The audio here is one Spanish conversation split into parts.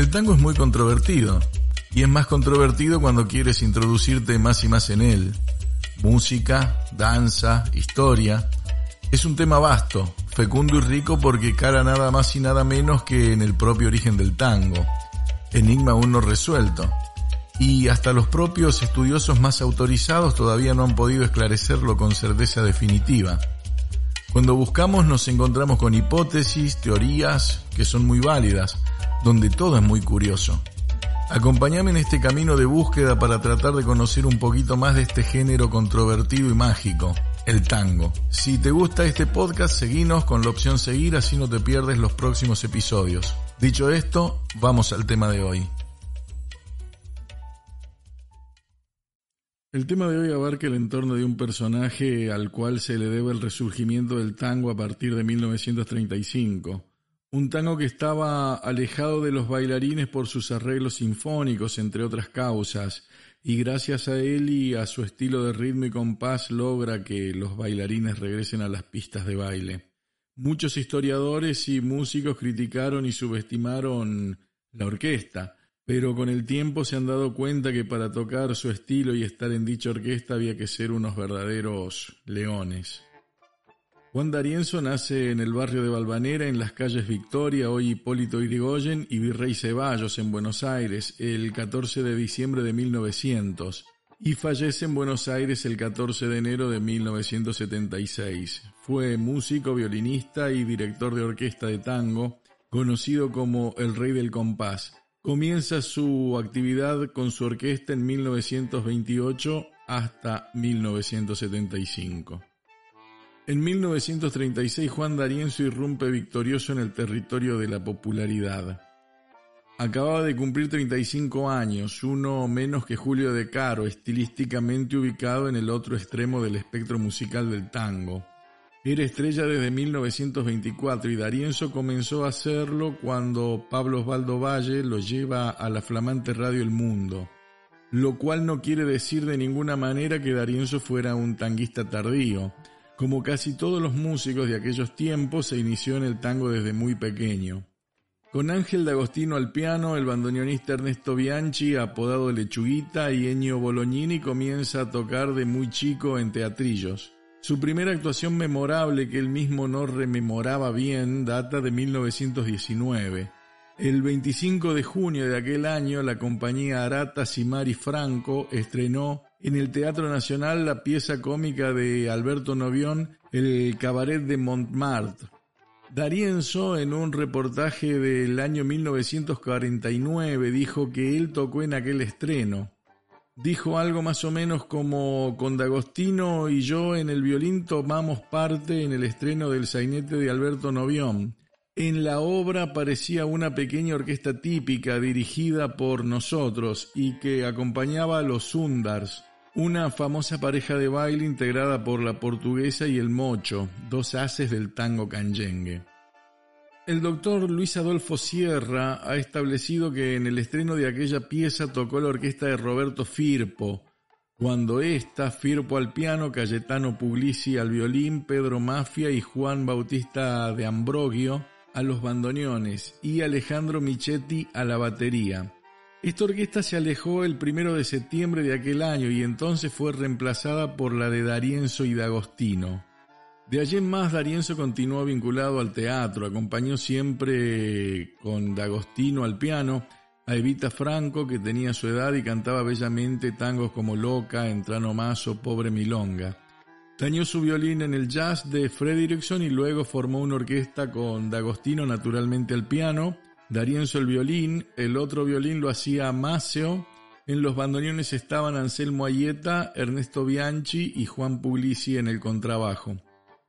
El tango es muy controvertido, y es más controvertido cuando quieres introducirte más y más en él. Música, danza, historia. Es un tema vasto, fecundo y rico porque cara nada más y nada menos que en el propio origen del tango. Enigma aún no resuelto. Y hasta los propios estudiosos más autorizados todavía no han podido esclarecerlo con certeza definitiva. Cuando buscamos nos encontramos con hipótesis, teorías que son muy válidas, donde todo es muy curioso. Acompáñame en este camino de búsqueda para tratar de conocer un poquito más de este género controvertido y mágico, el tango. Si te gusta este podcast, seguinos con la opción seguir así no te pierdes los próximos episodios. Dicho esto, vamos al tema de hoy. El tema de hoy abarca el entorno de un personaje al cual se le debe el resurgimiento del tango a partir de 1935. Un tango que estaba alejado de los bailarines por sus arreglos sinfónicos, entre otras causas, y gracias a él y a su estilo de ritmo y compás logra que los bailarines regresen a las pistas de baile. Muchos historiadores y músicos criticaron y subestimaron la orquesta, pero con el tiempo se han dado cuenta que para tocar su estilo y estar en dicha orquesta había que ser unos verdaderos leones. Juan D'Arienzo nace en el barrio de Balvanera, en las calles Victoria, hoy Hipólito Yrigoyen y Virrey Ceballos, en Buenos Aires, el 14 de diciembre de 1900, y fallece en Buenos Aires el 14 de enero de 1976. Fue músico, violinista y director de orquesta de tango, conocido como el Rey del Compás Comienza su actividad con su orquesta en 1928 hasta 1975. En 1936 Juan D'Arienzo irrumpe victorioso en el territorio de la popularidad. Acababa de cumplir 35 años, uno menos que Julio De Caro, estilísticamente ubicado en el otro extremo del espectro musical del tango. Era estrella desde 1924 y Darienzo comenzó a hacerlo cuando Pablo Osvaldo Valle lo lleva a la flamante radio El Mundo, lo cual no quiere decir de ninguna manera que Darienzo fuera un tanguista tardío. Como casi todos los músicos de aquellos tiempos, se inició en el tango desde muy pequeño. Con Ángel D'Agostino al piano, el bandoneonista Ernesto Bianchi, apodado Lechuguita, y Ennio Bolognini comienza a tocar de muy chico en teatrillos. Su primera actuación memorable que él mismo no rememoraba bien data de 1919. El 25 de junio de aquel año, la compañía Arata Simari Franco estrenó en el Teatro Nacional la pieza cómica de Alberto Novión, El Cabaret de Montmartre. Darienzo, en un reportaje del año 1949, dijo que él tocó en aquel estreno dijo algo más o menos como con D'Agostino y yo en el violín tomamos parte en el estreno del sainete de Alberto Novión. En la obra aparecía una pequeña orquesta típica dirigida por nosotros y que acompañaba a los Sundars, una famosa pareja de baile integrada por la portuguesa y el mocho, dos haces del tango canyengue. El doctor Luis Adolfo Sierra ha establecido que en el estreno de aquella pieza tocó la orquesta de Roberto Firpo, cuando ésta, Firpo al piano, Cayetano Puglisi al violín, Pedro Mafia y Juan Bautista de Ambrogio a los bandoneones y Alejandro Michetti a la batería. Esta orquesta se alejó el primero de septiembre de aquel año y entonces fue reemplazada por la de Darienzo y D'Agostino. De allí en más, Darienzo continuó vinculado al teatro, acompañó siempre con D'Agostino al piano, a Evita Franco, que tenía su edad y cantaba bellamente tangos como Loca, Entrano Mazo, Pobre Milonga. Tañó su violín en el jazz de Freddy y luego formó una orquesta con D'Agostino naturalmente al piano, Darienzo el violín, el otro violín lo hacía Maceo, en los bandoneones estaban Anselmo Ayeta, Ernesto Bianchi y Juan Puglisi en el contrabajo.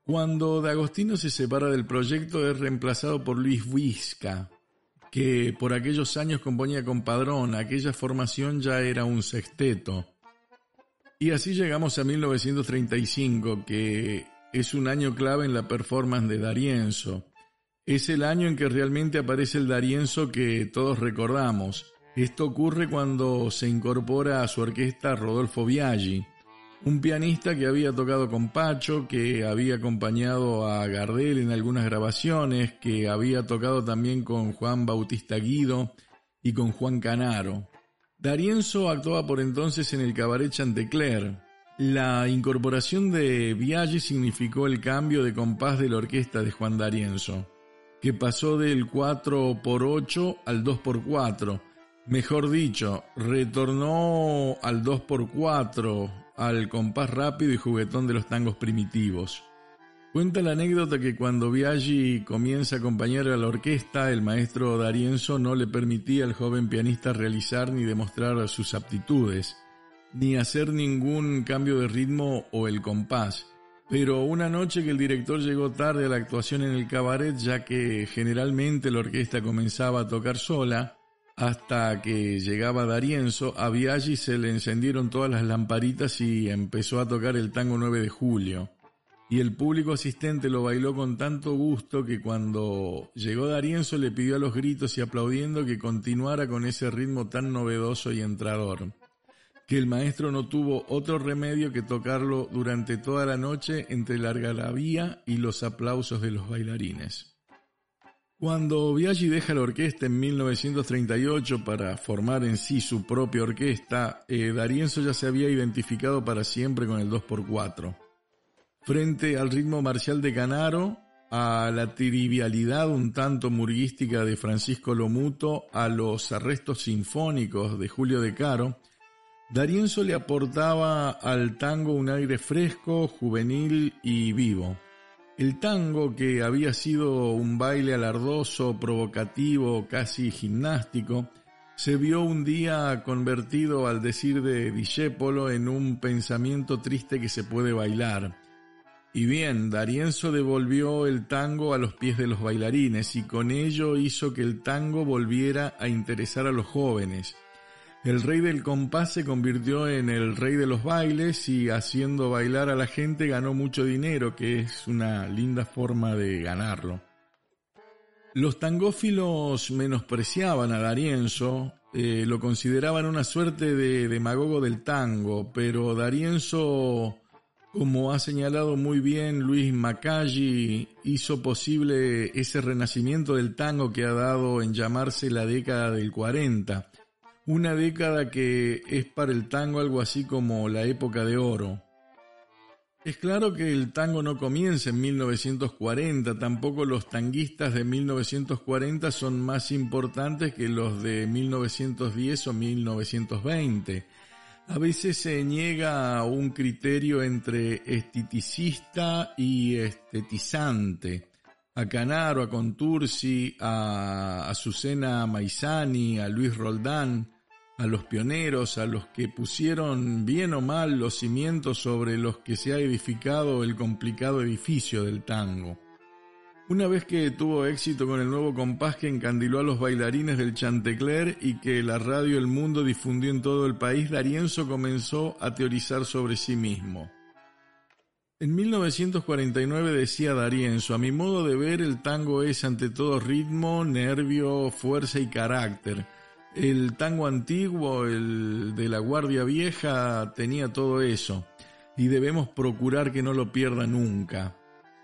Cuando D'Agostino se separa del proyecto es reemplazado por Luis Huisca, que por aquellos años componía con Padrón, aquella formación ya era un sexteto. Y así llegamos a 1935, que es un año clave en la performance de Darienzo. Es el año en que realmente aparece el Darienzo que todos recordamos. Esto ocurre cuando se incorpora a su orquesta Rodolfo Biaggi, un pianista que había tocado con Pacho, que había acompañado a Gardel en algunas grabaciones, que había tocado también con Juan Bautista Guido y con Juan Canaro. D'Arienzo actuaba por entonces en el cabaret Chantecler. La incorporación de Biaggi significó el cambio de compás de la orquesta de Juan D'Arienzo, que pasó del 4 por 8 al 2 por 4. Mejor dicho, retornó al 2 por 4, al compás rápido y juguetón de los tangos primitivos. Cuenta la anécdota que cuando Biaggi comienza a acompañar a la orquesta, el maestro D'Arienzo no le permitía al joven pianista realizar ni demostrar sus aptitudes, ni hacer ningún cambio de ritmo o el compás. Pero una noche que el director llegó tarde a la actuación en el cabaret, ya que generalmente la orquesta comenzaba a tocar sola, hasta que llegaba D'Arienzo, a Biaggi se le encendieron todas las lamparitas y empezó a tocar el tango 9 de julio y el público asistente lo bailó con tanto gusto que cuando llegó Darienzo le pidió a los gritos y aplaudiendo que continuara con ese ritmo tan novedoso y entrador, que el maestro no tuvo otro remedio que tocarlo durante toda la noche entre la algarabía y los aplausos de los bailarines. Cuando Biaggi deja la orquesta en 1938 para formar en sí su propia orquesta, eh, Darienzo ya se había identificado para siempre con el 2x4 frente al ritmo marcial de Canaro, a la trivialidad un tanto murguística de Francisco Lomuto, a los arrestos sinfónicos de Julio de Caro, Darienzo le aportaba al tango un aire fresco, juvenil y vivo. El tango, que había sido un baile alardoso, provocativo, casi gimnástico, se vio un día convertido, al decir de Discépolo, en un pensamiento triste que se puede bailar y bien, Darienzo devolvió el tango a los pies de los bailarines y con ello hizo que el tango volviera a interesar a los jóvenes. El rey del compás se convirtió en el rey de los bailes y haciendo bailar a la gente ganó mucho dinero, que es una linda forma de ganarlo. Los tangófilos menospreciaban a Darienzo, eh, lo consideraban una suerte de demagogo del tango, pero Darienzo como ha señalado muy bien Luis Macalli, hizo posible ese renacimiento del tango que ha dado en llamarse la década del 40, una década que es para el tango algo así como la época de oro. Es claro que el tango no comienza en 1940, tampoco los tanguistas de 1940 son más importantes que los de 1910 o 1920 a veces se niega un criterio entre esteticista y estetizante. A Canaro, a Contursi, a Azucena Maizani, a Luis Roldán, a los pioneros, a los que pusieron bien o mal los cimientos sobre los que se ha edificado el complicado edificio del tango. Una vez que tuvo éxito con el nuevo compás que encandiló a los bailarines del Chantecler y que la radio El Mundo difundió en todo el país, Darienzo comenzó a teorizar sobre sí mismo. En 1949 decía Darienzo, a mi modo de ver el tango es ante todo ritmo, nervio, fuerza y carácter. El tango antiguo, el de la Guardia Vieja, tenía todo eso, y debemos procurar que no lo pierda nunca.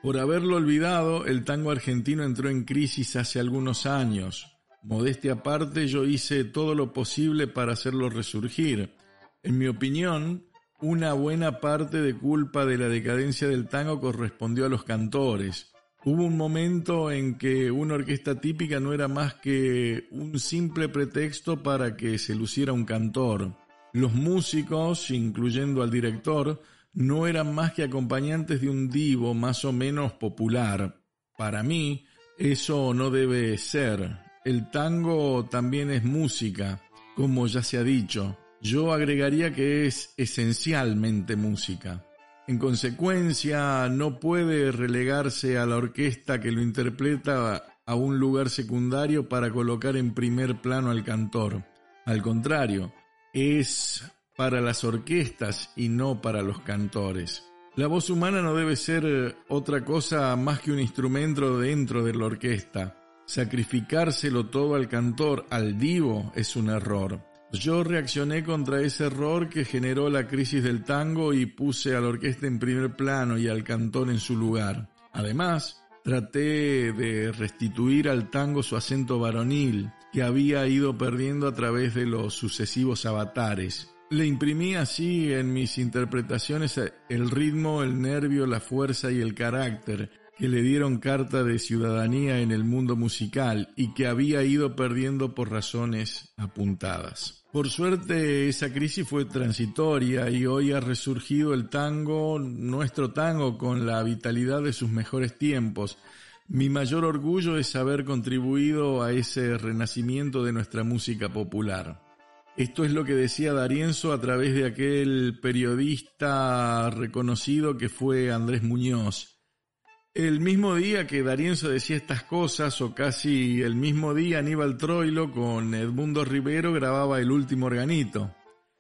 Por haberlo olvidado, el tango argentino entró en crisis hace algunos años. Modestia aparte, yo hice todo lo posible para hacerlo resurgir. En mi opinión, una buena parte de culpa de la decadencia del tango correspondió a los cantores. Hubo un momento en que una orquesta típica no era más que un simple pretexto para que se luciera un cantor. Los músicos, incluyendo al director, no eran más que acompañantes de un divo más o menos popular. Para mí, eso no debe ser. El tango también es música, como ya se ha dicho. Yo agregaría que es esencialmente música. En consecuencia, no puede relegarse a la orquesta que lo interpreta a un lugar secundario para colocar en primer plano al cantor. Al contrario, es para las orquestas y no para los cantores. La voz humana no debe ser eh, otra cosa más que un instrumento dentro de la orquesta. Sacrificárselo todo al cantor, al divo, es un error. Yo reaccioné contra ese error que generó la crisis del tango y puse a la orquesta en primer plano y al cantor en su lugar. Además, traté de restituir al tango su acento varonil, que había ido perdiendo a través de los sucesivos avatares. Le imprimí así en mis interpretaciones el ritmo, el nervio, la fuerza y el carácter que le dieron carta de ciudadanía en el mundo musical y que había ido perdiendo por razones apuntadas. Por suerte esa crisis fue transitoria y hoy ha resurgido el tango, nuestro tango, con la vitalidad de sus mejores tiempos. Mi mayor orgullo es haber contribuido a ese renacimiento de nuestra música popular. Esto es lo que decía Darienzo a través de aquel periodista reconocido que fue Andrés Muñoz. El mismo día que Darienzo decía estas cosas, o casi el mismo día, Aníbal Troilo con Edmundo Rivero grababa El último organito.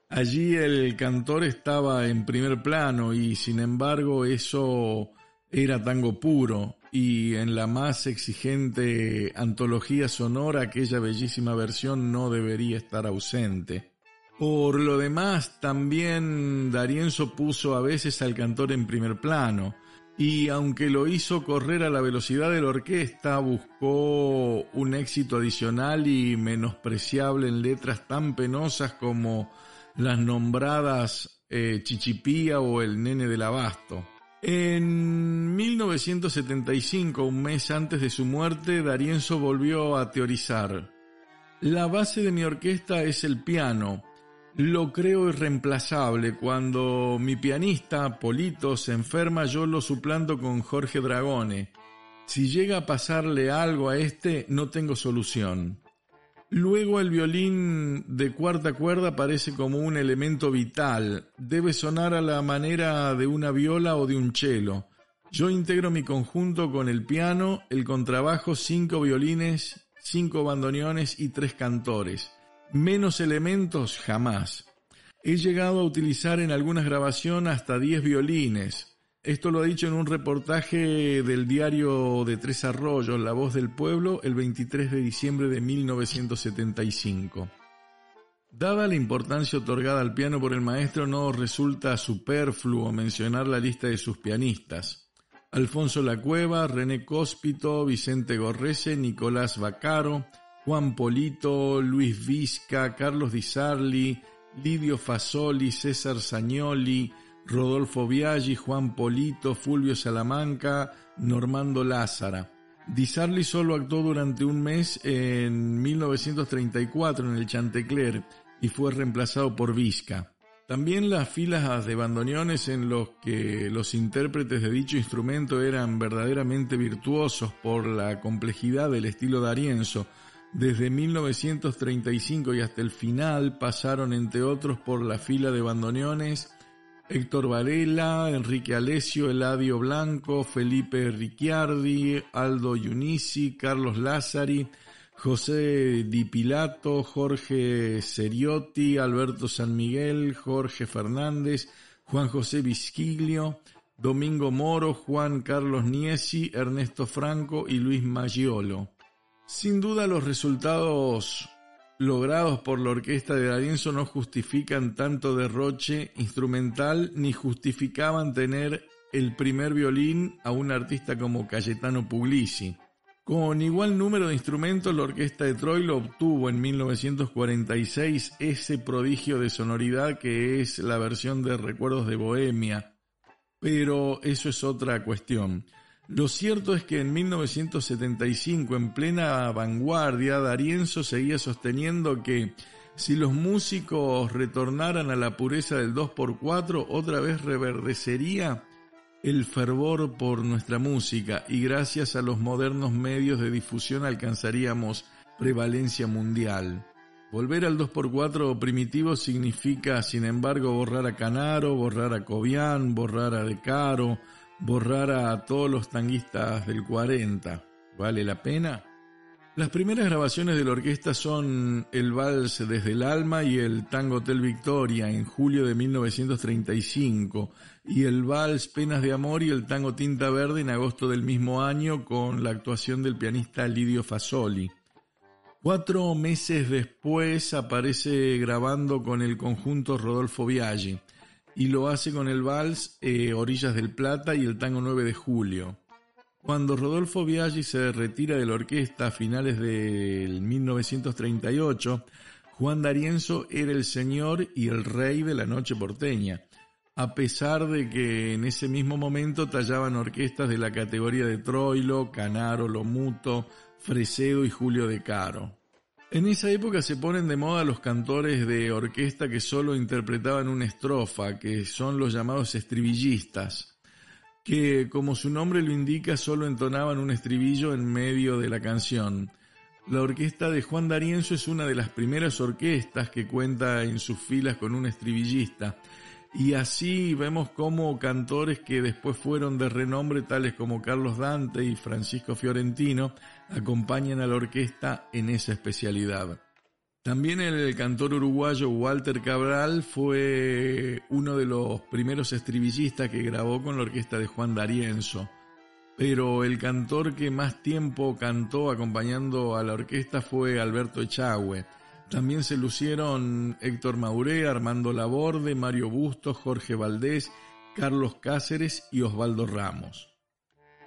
Allí el cantor estaba en primer plano y sin embargo eso era tango puro y en la más exigente antología sonora aquella bellísima versión no debería estar ausente. Por lo demás, también Darienzo puso a veces al cantor en primer plano, y aunque lo hizo correr a la velocidad de la orquesta, buscó un éxito adicional y menospreciable en letras tan penosas como las nombradas eh, Chichipía o El Nene del Abasto. En 1975, un mes antes de su muerte, Darienzo volvió a teorizar. La base de mi orquesta es el piano, lo creo irreemplazable. Cuando mi pianista, Polito, se enferma, yo lo suplanto con Jorge Dragone. Si llega a pasarle algo a este, no tengo solución. Luego el violín de cuarta cuerda parece como un elemento vital. Debe sonar a la manera de una viola o de un cello. Yo integro mi conjunto con el piano, el contrabajo, cinco violines, cinco bandoneones y tres cantores. Menos elementos jamás. He llegado a utilizar en algunas grabaciones hasta 10 violines. Esto lo ha dicho en un reportaje del diario de Tres Arroyos, La Voz del Pueblo, el 23 de diciembre de 1975. Dada la importancia otorgada al piano por el maestro, no resulta superfluo mencionar la lista de sus pianistas. Alfonso Lacueva, René Cóspito, Vicente Gorrese, Nicolás Bacaro, Juan Polito, Luis Vizca, Carlos Di Sarli, Lidio Fasoli, César Sagnoli, Rodolfo Biaggi, Juan Polito, Fulvio Salamanca, Normando Lázara. Di Sarli solo actuó durante un mes en 1934 en el Chantecler y fue reemplazado por Vizca. También las filas de bandoneones en los que los intérpretes de dicho instrumento eran verdaderamente virtuosos por la complejidad del estilo de Arienzo, desde 1935 y hasta el final pasaron entre otros por la fila de bandoneones Héctor Varela, Enrique Alesio, Eladio Blanco, Felipe Ricciardi, Aldo Yunisi, Carlos Lázari, José Di Pilato, Jorge Seriotti, Alberto San Miguel, Jorge Fernández, Juan José Visquiglio, Domingo Moro, Juan Carlos Niesi, Ernesto Franco y Luis Maggiolo. Sin duda los resultados logrados por la orquesta de D'Arienzo no justifican tanto derroche instrumental ni justificaban tener el primer violín a un artista como Cayetano Puglisi. Con igual número de instrumentos, la orquesta de Troilo obtuvo en 1946 ese prodigio de sonoridad que es la versión de Recuerdos de Bohemia. Pero eso es otra cuestión. Lo cierto es que en 1975, en plena vanguardia, Darienzo seguía sosteniendo que si los músicos retornaran a la pureza del 2x4, otra vez reverdecería el fervor por nuestra música y gracias a los modernos medios de difusión alcanzaríamos prevalencia mundial. Volver al 2x4 primitivo significa, sin embargo, borrar a Canaro, borrar a Cobian, borrar a De Caro, borrar a todos los tanguistas del 40. ¿Vale la pena? Las primeras grabaciones de la orquesta son el Vals desde el Alma y el Tango Hotel Victoria en julio de 1935 y el Vals Penas de Amor y el Tango Tinta Verde en agosto del mismo año con la actuación del pianista Lidio Fasoli. Cuatro meses después aparece grabando con el conjunto Rodolfo Biaggi y lo hace con el vals eh, Orillas del Plata y el tango 9 de julio. Cuando Rodolfo Biaggi se retira de la orquesta a finales del 1938, Juan D'Arienzo era el señor y el rey de la noche porteña, a pesar de que en ese mismo momento tallaban orquestas de la categoría de Troilo, Canaro, Lomuto, Fresedo y Julio de Caro. En esa época se ponen de moda los cantores de orquesta que solo interpretaban una estrofa, que son los llamados estribillistas, que como su nombre lo indica solo entonaban un estribillo en medio de la canción. La orquesta de Juan D'Arienzo es una de las primeras orquestas que cuenta en sus filas con un estribillista, y así vemos como cantores que después fueron de renombre, tales como Carlos Dante y Francisco Fiorentino, acompañan a la orquesta en esa especialidad. También el cantor uruguayo Walter Cabral fue uno de los primeros estribillistas que grabó con la orquesta de Juan D'Arienzo. Pero el cantor que más tiempo cantó acompañando a la orquesta fue Alberto Echagüe también se lucieron Héctor Mauré, Armando Laborde, Mario Bustos, Jorge Valdés, Carlos Cáceres y Osvaldo Ramos.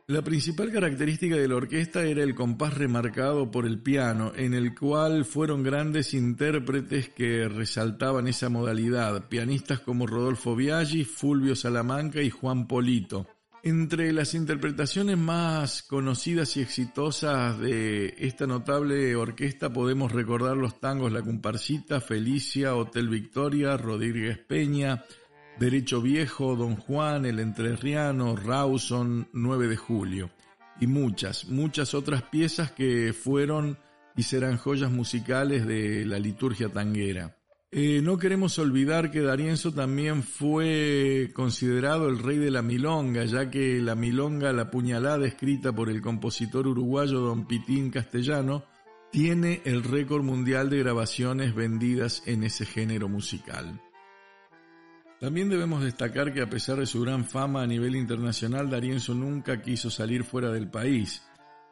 La principal característica de la orquesta era el compás remarcado por el piano, en el cual fueron grandes intérpretes que resaltaban esa modalidad, pianistas como Rodolfo Biaggi, Fulvio Salamanca y Juan Polito. Entre las interpretaciones más conocidas y exitosas de esta notable orquesta podemos recordar los tangos La Comparsita, Felicia, Hotel Victoria, Rodríguez Peña, Derecho Viejo, Don Juan, El Entrerriano, Rawson, 9 de Julio y muchas, muchas otras piezas que fueron y serán joyas musicales de la liturgia tanguera. Eh, no queremos olvidar que Darienzo también fue considerado el rey de la milonga, ya que la milonga, la puñalada escrita por el compositor uruguayo Don Pitín Castellano, tiene el récord mundial de grabaciones vendidas en ese género musical. También debemos destacar que a pesar de su gran fama a nivel internacional, Darienzo nunca quiso salir fuera del país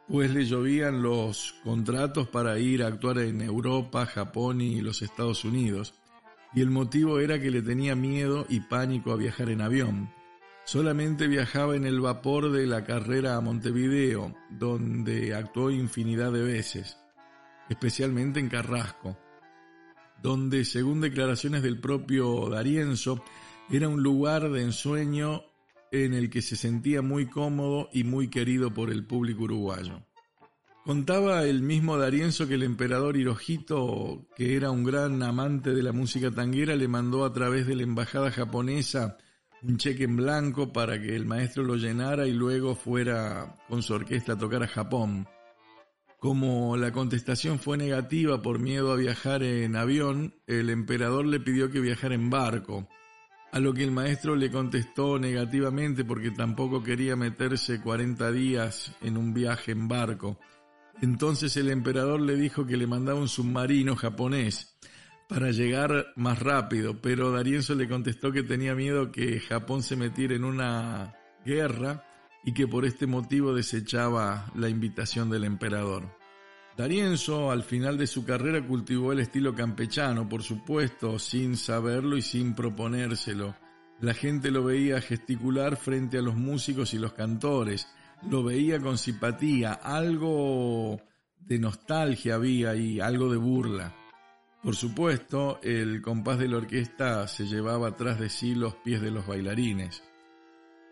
pues le llovían los contratos para ir a actuar en Europa, Japón y los Estados Unidos, y el motivo era que le tenía miedo y pánico a viajar en avión. Solamente viajaba en el vapor de la carrera a Montevideo, donde actuó infinidad de veces, especialmente en Carrasco, donde, según declaraciones del propio Darienzo, era un lugar de ensueño en el que se sentía muy cómodo y muy querido por el público uruguayo. Contaba el mismo Darienzo que el emperador Hirohito, que era un gran amante de la música tanguera, le mandó a través de la embajada japonesa un cheque en blanco para que el maestro lo llenara y luego fuera con su orquesta a tocar a Japón. Como la contestación fue negativa por miedo a viajar en avión, el emperador le pidió que viajara en barco a lo que el maestro le contestó negativamente porque tampoco quería meterse 40 días en un viaje en barco. Entonces el emperador le dijo que le mandaba un submarino japonés para llegar más rápido, pero Darienzo le contestó que tenía miedo que Japón se metiera en una guerra y que por este motivo desechaba la invitación del emperador. D'Arienzo al final de su carrera cultivó el estilo campechano, por supuesto, sin saberlo y sin proponérselo. La gente lo veía gesticular frente a los músicos y los cantores, lo veía con simpatía, algo de nostalgia había y algo de burla. Por supuesto, el compás de la orquesta se llevaba tras de sí los pies de los bailarines.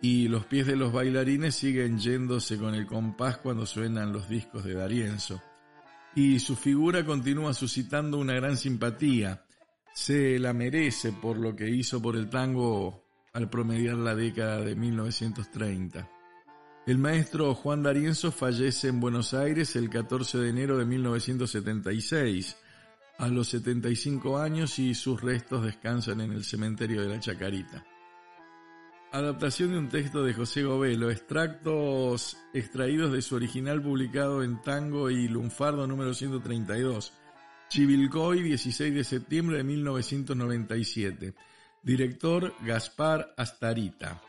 Y los pies de los bailarines siguen yéndose con el compás cuando suenan los discos de D'Arienzo y su figura continúa suscitando una gran simpatía. Se la merece por lo que hizo por el tango al promediar la década de 1930. El maestro Juan D'Arienzo fallece en Buenos Aires el 14 de enero de 1976, a los 75 años y sus restos descansan en el cementerio de la Chacarita. Adaptación de un texto de José Govelo, extractos extraídos de su original publicado en Tango y Lunfardo número 132, Chivilcoy, 16 de septiembre de 1997. Director Gaspar Astarita.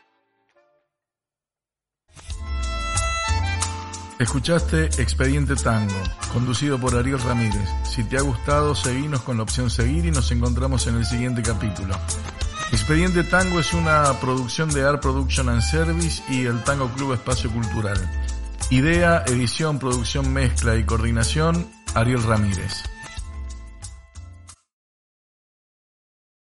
Escuchaste Expediente Tango, conducido por Ariel Ramírez. Si te ha gustado, seguinos con la opción seguir y nos encontramos en el siguiente capítulo. Expediente Tango es una producción de Art Production and Service y el Tango Club Espacio Cultural. Idea, edición, producción, mezcla y coordinación, Ariel Ramírez.